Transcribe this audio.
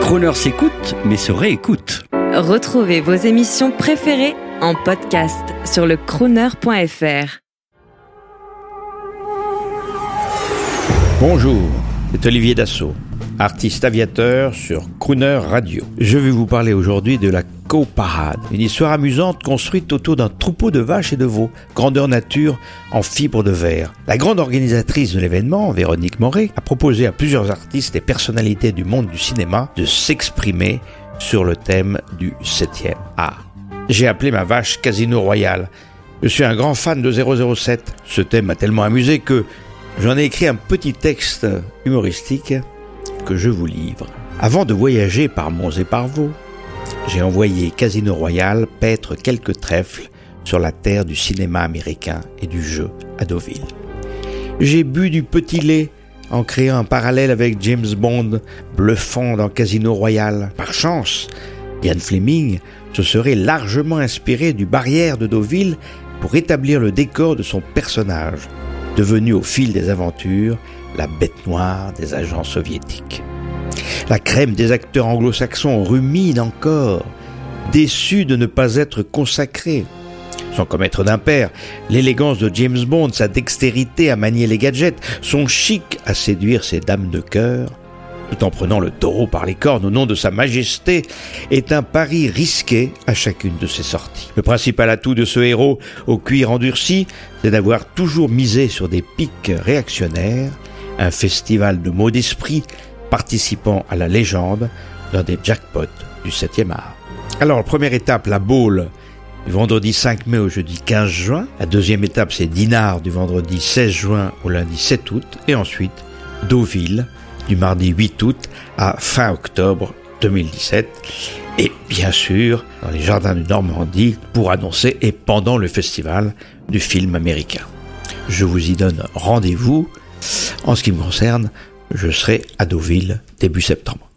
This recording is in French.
Croner s'écoute, mais se réécoute. Retrouvez vos émissions préférées en podcast sur le crooner.fr. Bonjour, c'est Olivier Dassault, artiste aviateur sur Crooner Radio. Je vais vous parler aujourd'hui de la Co-Parade, une histoire amusante construite autour d'un troupeau de vaches et de veaux, grandeur nature en fibre de verre. La grande organisatrice de l'événement, Véronique Moret, a proposé à plusieurs artistes et personnalités du monde du cinéma de s'exprimer sur le thème du 7e art. J'ai appelé ma vache Casino Royal. Je suis un grand fan de 007. Ce thème m'a tellement amusé que j'en ai écrit un petit texte humoristique que je vous livre. Avant de voyager par monts et par vaux, j'ai envoyé Casino Royal paître quelques trèfles sur la terre du cinéma américain et du jeu à Deauville. J'ai bu du petit lait en créant un parallèle avec James Bond, bluffant dans Casino Royal. Par chance, Ian Fleming se serait largement inspiré du barrière de Deauville pour établir le décor de son personnage, devenu au fil des aventures la bête noire des agents soviétiques. La crème des acteurs anglo-saxons rumine encore, déçu de ne pas être consacré. Sans commettre d'impair, l'élégance de James Bond, sa dextérité à manier les gadgets, son chic à séduire ses dames de cœur, tout en prenant le taureau par les cornes au nom de sa majesté, est un pari risqué à chacune de ses sorties. Le principal atout de ce héros au cuir endurci, c'est d'avoir toujours misé sur des pics réactionnaires, un festival de mots d'esprit participant à la légende dans des jackpots du 7e art. Alors, première étape, la boule du vendredi 5 mai au jeudi 15 juin. La deuxième étape, c'est Dinard du vendredi 16 juin au lundi 7 août. Et ensuite, Deauville du mardi 8 août à fin octobre 2017. Et bien sûr, dans les jardins de Normandie pour annoncer et pendant le festival du film américain. Je vous y donne rendez-vous. En ce qui me concerne, je serai à Deauville début septembre.